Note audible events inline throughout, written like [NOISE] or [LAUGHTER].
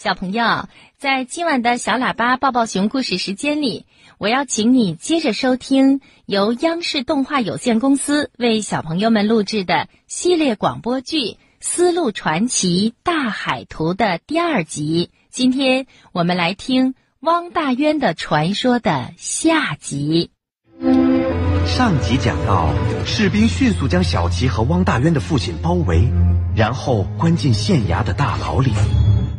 小朋友，在今晚的小喇叭抱抱熊故事时间里，我要请你接着收听由央视动画有限公司为小朋友们录制的系列广播剧《丝路传奇大海图》的第二集。今天我们来听汪大渊的传说的下集。上集讲到，士兵迅速将小琪和汪大渊的父亲包围，然后关进县衙的大牢里。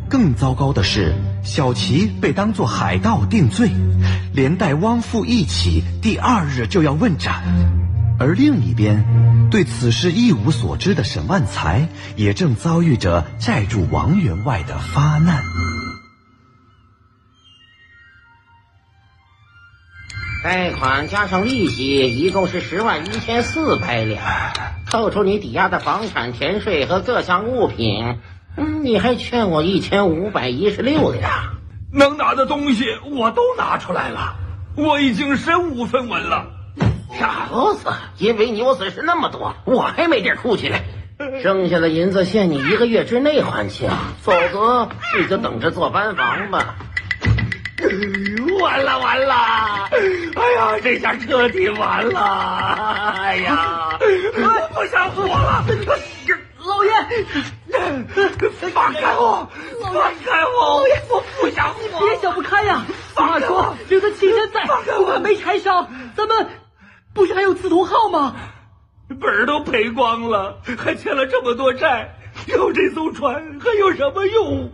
更糟糕的是，小琪被当作海盗定罪，连带汪父一起，第二日就要问斩。而另一边，对此事一无所知的沈万才，也正遭遇着债主王员外的发难。贷款加上利息，一共是十万一千四百两，扣除你抵押的房产、田税和各项物品，嗯，你还欠我一千五百一十六两。能拿的东西我都拿出来了，我已经身无分文了。小子，因为你我损失那么多，我还没地儿哭去呢。[LAUGHS] 剩下的银子限你一个月之内还清，否则你就等着坐班房吧。完了完了！哎呀，这下彻底完了！哎呀，我不想活了！老爷，放开我！放开我！老爷，我不想活！别想不开呀！话说留得青山在，不怕没柴烧。咱们不是还有刺桐号吗？本儿都赔光了，还欠了这么多债。有这艘船还有什么用？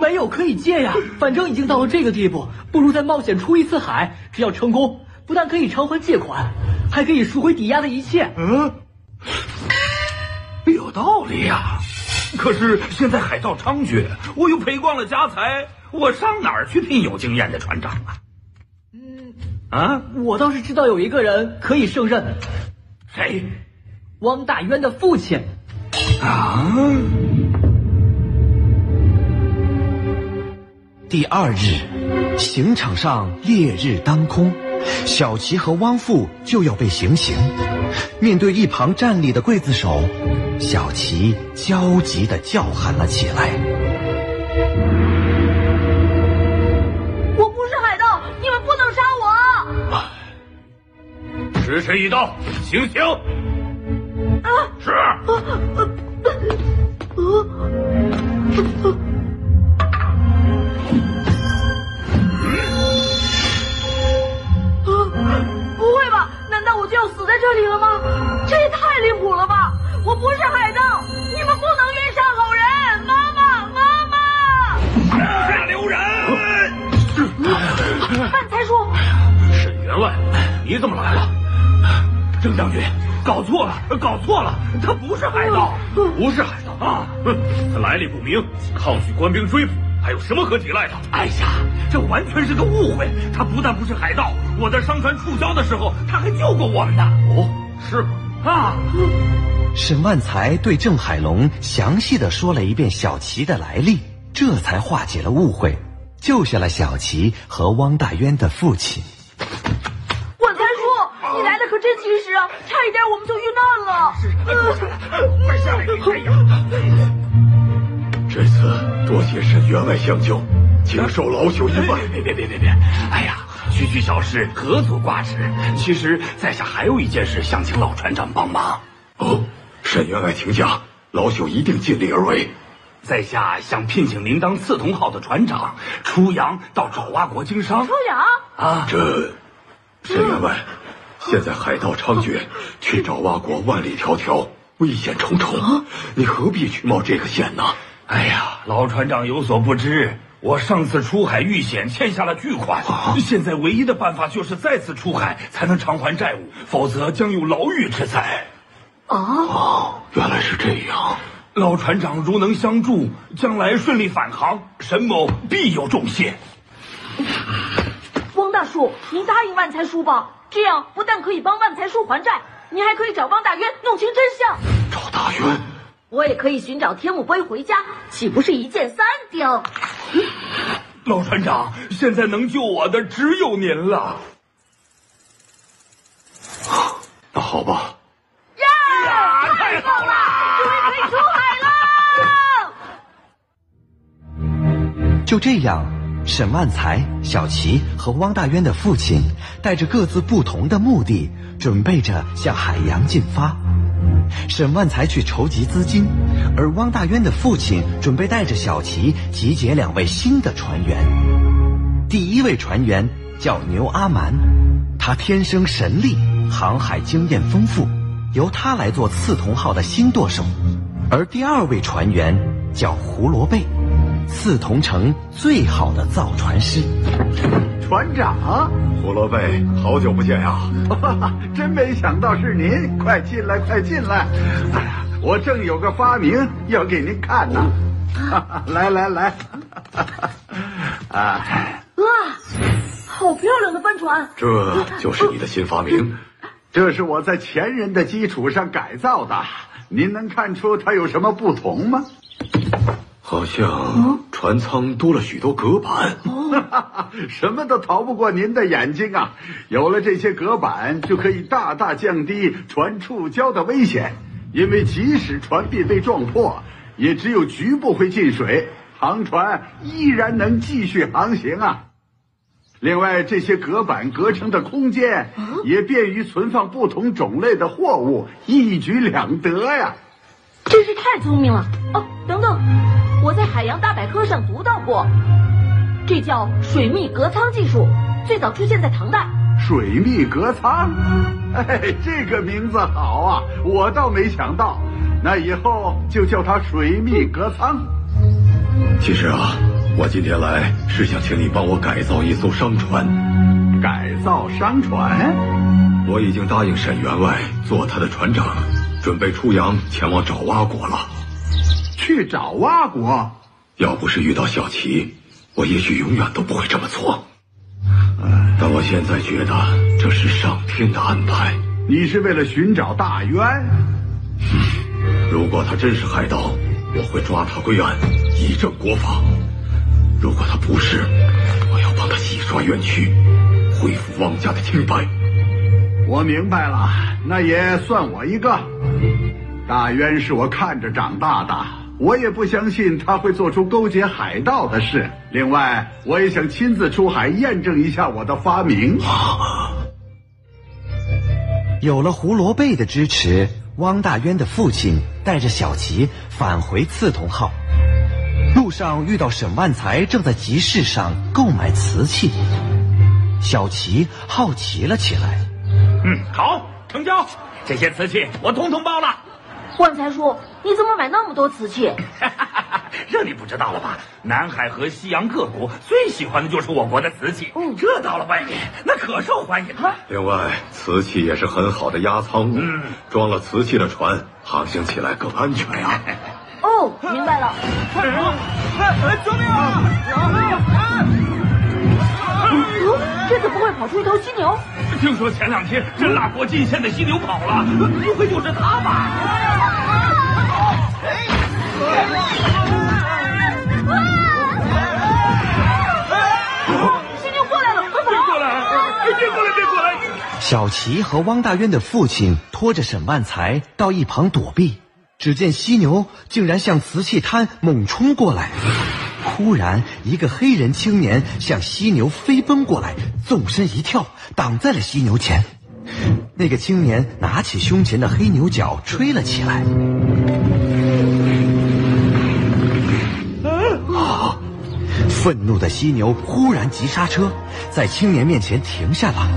没有可以借呀，反正已经到了这个地步，不如再冒险出一次海。只要成功，不但可以偿还借款，还可以赎回抵押的一切。嗯，有道理呀。[LAUGHS] 可是现在海盗猖獗，我又赔光了家财，我上哪儿去聘有经验的船长啊？嗯，啊，我倒是知道有一个人可以胜任。谁？汪大渊的父亲。啊！第二日，刑场上烈日当空，小琪和汪父就要被行刑。面对一旁站立的刽子手，小琪焦急的叫喊了起来：“我不是海盗，你们不能杀我！”时辰已到，行刑！啊！是。不万才叔，沈员外，你怎么来了？郑将军。搞错了，搞错了，他不是海盗，不是海盗啊！哼，他来历不明，抗拒官兵追捕，还有什么可抵赖的？哎呀，这完全是个误会。他不但不是海盗，我在商船触礁的时候，他还救过我们呢。哦，是吗？啊！沈万才对郑海龙详细的说了一遍小琪的来历，这才化解了误会，救下了小琪和汪大渊的父亲。你来的可真及时啊！差一点我们就遇难了。是，快下来！哎呀，这次多谢沈员外相救，请受老朽一拜。别别别别别！哎呀，区区小事何足挂齿。其实，在下还有一件事想请老船长帮忙。哦，沈员外请讲，老朽一定尽力而为。在下想聘请您当刺桐号的船长，出洋到爪哇国经商。出洋？啊，这，沈员外。现在海盗猖獗，去爪哇国万里迢迢，危险重重。你何必去冒这个险呢？哎呀，老船长有所不知，我上次出海遇险欠下了巨款，现在唯一的办法就是再次出海才能偿还债务，否则将有牢狱之灾。哦，原来是这样。老船长如能相助，将来顺利返航，沈某必有重谢。汪大叔，您答应万财叔吧。这样不但可以帮万财叔还债，您还可以找汪大渊弄清真相。找大渊，我也可以寻找天目碑回家，岂不是一箭三雕？老船长，现在能救我的只有您了。[GASPS] 那好吧。就这样，沈万才、小齐和汪大渊的父亲带着各自不同的目的，准备着向海洋进发。沈万才去筹集资金，而汪大渊的父亲准备带着小齐集结两位新的船员。第一位船员叫牛阿蛮，他天生神力，航海经验丰富，由他来做刺桐号的新舵手。而第二位船员叫胡罗贝，刺桐城最好的造船师。船长，胡萝卜，好久不见呀！[LAUGHS] 真没想到是您，快进来，快进来！哎呀，我正有个发明要给您看呢。来 [LAUGHS] 来来，[LAUGHS] 啊，哇，好漂亮的帆船！这就是你的新发明？这是我在前人的基础上改造的。您能看出它有什么不同吗？好像船舱多了许多隔板，[LAUGHS] 什么都逃不过您的眼睛啊！有了这些隔板，就可以大大降低船触礁的危险，因为即使船壁被撞破，也只有局部会进水，航船依然能继续航行啊。另外，这些隔板隔成的空间也便于存放不同种类的货物，一举两得呀！真是太聪明了哦！等等，我在海洋大百科上读到过，这叫水密隔舱技术，最早出现在唐代。水密隔舱，哎，这个名字好啊！我倒没想到，那以后就叫它水密隔舱。其实啊，我今天来是想请你帮我改造一艘商船。改造商船？我已经答应沈员外做他的船长。准备出洋前往爪哇国了。去爪哇国？要不是遇到小琪，我也许永远都不会这么做。但我现在觉得这是上天的安排。你是为了寻找大渊？如果他真是海盗，我会抓他归案，以正国法；如果他不是，我要帮他洗刷冤屈，恢复汪家的清白。我明白了，那也算我一个。大渊是我看着长大的，我也不相信他会做出勾结海盗的事。另外，我也想亲自出海验证一下我的发明。[LAUGHS] 有了胡萝卜的支持，汪大渊的父亲带着小齐返回刺桐号。路上遇到沈万才正在集市上购买瓷器，小齐好奇了起来。嗯，好，成交。这些瓷器我统统包了。万财叔，你怎么买那么多瓷器？[LAUGHS] 这你不知道了吧？南海和西洋各国最喜欢的就是我国的瓷器。嗯，这到了外面，那可受欢迎了。另外，瓷器也是很好的压舱物。嗯，装了瓷器的船航行起来更安全呀。哦，明白了。救命啊！这怎么会跑出一头犀牛？听说前两天这辣国进献的犀牛跑了，不会就是他吧？犀牛过来了，快跑！别过来！别过来！别过来！小齐和汪大渊的父亲拖着沈万才到一旁躲避，只见犀牛竟然向瓷器摊猛冲过来。突然，一个黑人青年向犀牛飞奔过来，纵身一跳，挡在了犀牛前。那个青年拿起胸前的黑牛角吹了起来。啊！愤怒的犀牛忽然急刹车，在青年面前停下了。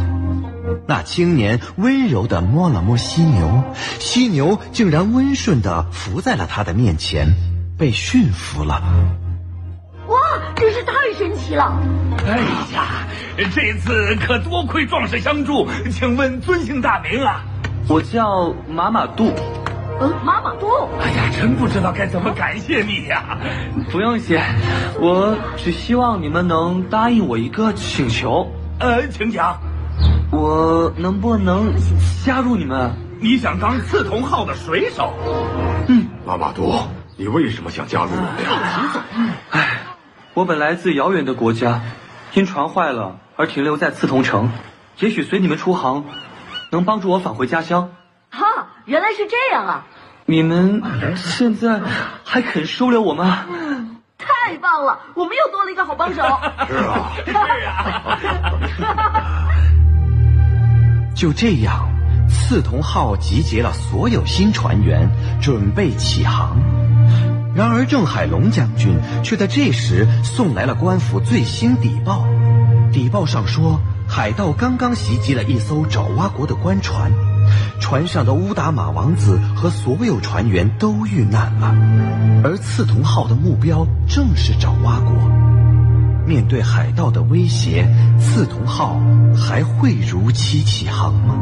那青年温柔地摸了摸犀牛，犀牛竟然温顺地伏在了他的面前，被驯服了。真是太神奇了！哎呀，这次可多亏壮士相助，请问尊姓大名啊？我叫马马杜。嗯，马马杜。哎呀，真不知道该怎么感谢你呀！不用谢，我只希望你们能答应我一个请求。呃，请讲。我能不能加入你们？你想当刺桐号的水手？嗯，马马杜，你为什么想加入我们呀？哎。我本来自遥远的国家，因船坏了而停留在刺桐城。也许随你们出航，能帮助我返回家乡。哈，原来是这样啊！你们现在还肯收留我吗？太太棒了，我们又多了一个好帮手。[LAUGHS] 是啊，是啊。就这样，刺桐号集结了所有新船员，准备起航。然而，郑海龙将军却在这时送来了官府最新底报。底报上说，海盗刚刚袭击了一艘爪哇国的官船，船上的乌达玛王子和所有船员都遇难了，而刺桐号的目标正是爪哇国。面对海盗的威胁，刺桐号还会如期起航吗？